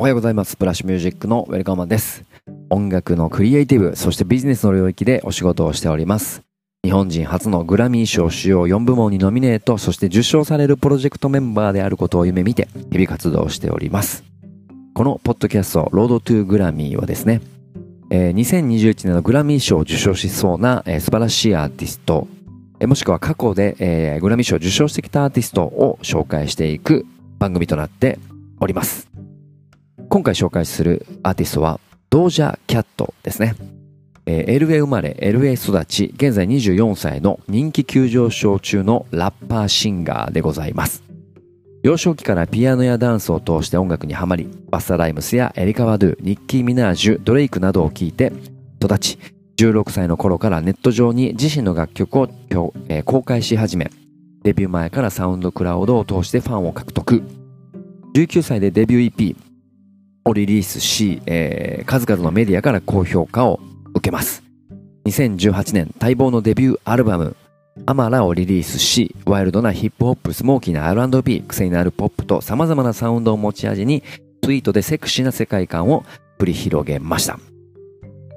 おはようございます。ブラッシュミュージックのウェルカムマンです。音楽のクリエイティブ、そしてビジネスの領域でお仕事をしております。日本人初のグラミー賞主要4部門にノミネート、そして受賞されるプロジェクトメンバーであることを夢見て、日々活動しております。このポッドキャスト、ロードトゥーグラミーはですね、えー、2021年のグラミー賞を受賞しそうな、えー、素晴らしいアーティスト、えー、もしくは過去で、えー、グラミー賞を受賞してきたアーティストを紹介していく番組となっております。今回紹介するアーティストは、ドージャ・キャットですね。えー、LA 生まれ、LA 育ち、現在24歳の人気急上昇中のラッパーシンガーでございます。幼少期からピアノやダンスを通して音楽にはまり、バスタライムスやエリカ・ワドゥ、ニッキー・ミナージュ、ドレイクなどを聴いて育ち、16歳の頃からネット上に自身の楽曲を、えー、公開し始め、デビュー前からサウンドクラウドを通してファンを獲得。19歳でデビュー EP、をリリースし、えー、数々のメディアから高評価を受けます。2018年待望のデビューアルバム、アマラをリリースし、ワイルドなヒップホップ、スモーキーな R&B、癖になるポップと様々なサウンドを持ち味に、スイートでセクシーな世界観を繰り広げました。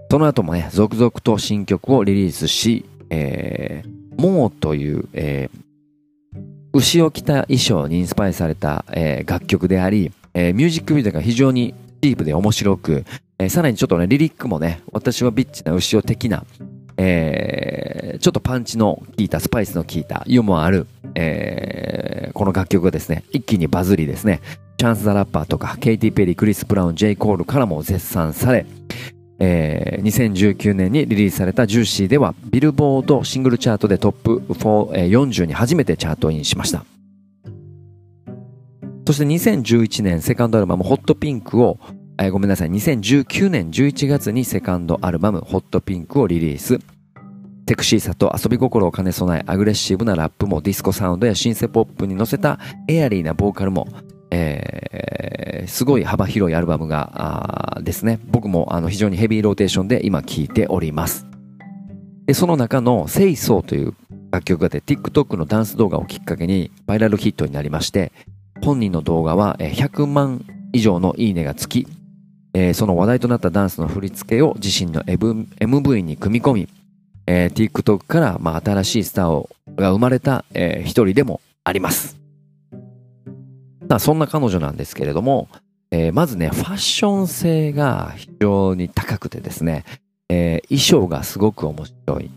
その後もね、続々と新曲をリリースし、えー、モーという、えー、牛を着た衣装にインスパイされた、えー、楽曲であり、えー、ミュージックビデオが非常にディープで面白く、えー、さらにちょっとね、リリックもね、私はビッチな牛よ的な、えー、ちょっとパンチの効いた、スパイスの効いた、ユーモアある、えー、この楽曲がですね、一気にバズりですね、チャンス・ザ・ラッパーとか、ケイティ・ペリー、クリス・ブラウン、ジェイ・コールからも絶賛され、えー、2019年にリリースされたジューシーでは、ビルボードシングルチャートでトップ40に初めてチャートインしました。そして2011年セカンドアルバムホットピンクを、えー、ごめんなさい、2019年11月にセカンドアルバムホットピンクをリリース。セクシーさと遊び心を兼ね備え、アグレッシブなラップもディスコサウンドやシンセポップに乗せたエアリーなボーカルも、えー、すごい幅広いアルバムがですね、僕もあの非常にヘビーローテーションで今聴いております。でその中の「セイソーという楽曲がで TikTok のダンス動画をきっかけにバイラルヒットになりまして、本人の動画は100万以上のいいねがつき、えー、その話題となったダンスの振り付けを自身の MV に組み込み、えー、TikTok から、まあ、新しいスターをが生まれた、えー、一人でもあります。まあ、そんな彼女なんですけれども、えー、まずね、ファッション性が非常に高くてですね、えー、衣装がすごく面白い。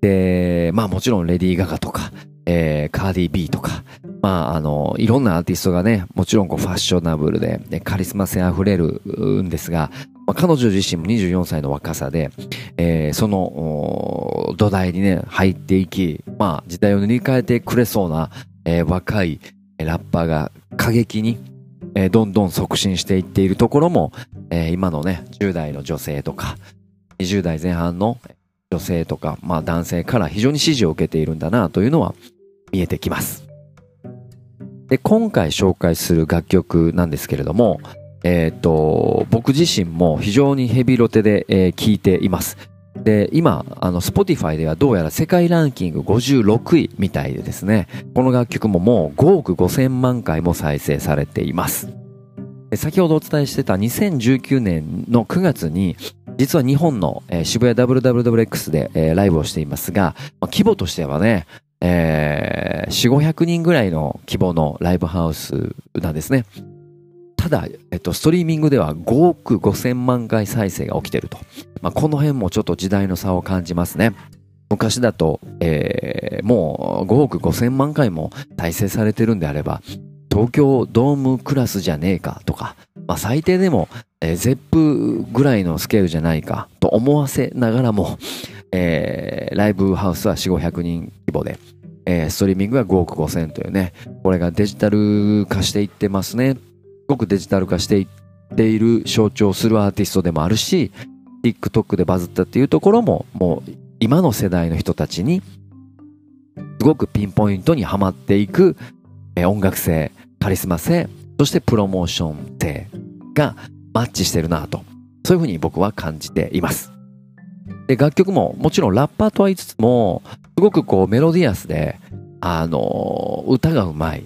で、まあもちろんレディー・ガガとか、えー、カーディー・ビーとか、まあ、あの、いろんなアーティストがね、もちろんこうファッショナブルで、でカリスマ性あふれるんですが、まあ、彼女自身も24歳の若さで、えー、その土台にね、入っていき、まあ、時代を塗り替えてくれそうな、えー、若いラッパーが過激に、えー、どんどん促進していっているところも、えー、今のね、10代の女性とか、20代前半の女性とか、まあ男性から非常に支持を受けているんだなというのは見えてきます。で、今回紹介する楽曲なんですけれども、えっ、ー、と、僕自身も非常にヘビロテで、えー、いています。で、今、あの、Spotify ではどうやら世界ランキング56位みたいでですね、この楽曲ももう5億5千万回も再生されています。先ほどお伝えしてた2019年の9月に、実は日本の、えー、渋谷 WWX で、えー、ライブをしていますが、まあ、規模としてはね、えー、4、500人ぐらいの規模のライブハウスなんですね。ただ、えっと、ストリーミングでは5億5千万回再生が起きてると。まあ、この辺もちょっと時代の差を感じますね。昔だと、えー、もう5億5千万回も再生されてるんであれば、東京ドームクラスじゃねえかとか、まあ、最低でも、えー、ゼップぐらいのスケールじゃないかと思わせながらも、えー、ライブハウスは4、500人規模で、えー、ストリーミングは5億5千というね、これがデジタル化していってますね。すごくデジタル化していっている象徴するアーティストでもあるし、TikTok でバズったっていうところも、もう今の世代の人たちに、すごくピンポイントにはまっていく、えー、音楽性、カリスマ性、そしてプロモーション性がマッチしてるなと、そういうふうに僕は感じています。で、楽曲ももちろんラッパーとは言いつつも、すごくこうメロディアスで、あの、歌がうまい。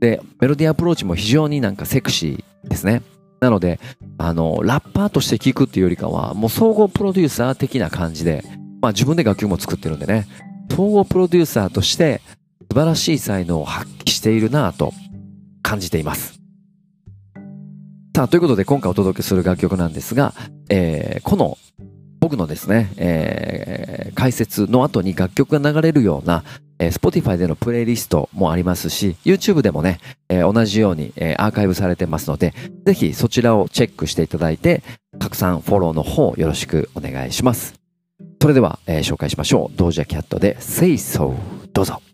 で、メロディアプローチも非常になんかセクシーですね。なので、あの、ラッパーとして聴くっていうよりかは、もう総合プロデューサー的な感じで、まあ自分で楽曲も作ってるんでね、総合プロデューサーとして素晴らしい才能を発揮しているなぁと感じています。さあ、ということで今回お届けする楽曲なんですが、えー、この僕のですね、えー、解説の後に楽曲が流れるような、えー、Spotify でのプレイリストもありますし、YouTube でもね、えー、同じように、えー、アーカイブされてますので、ぜひそちらをチェックしていただいて、拡散フォローの方よろしくお願いします。それでは、えー、紹介しましょう。ドージャキャットで Say So どうぞ。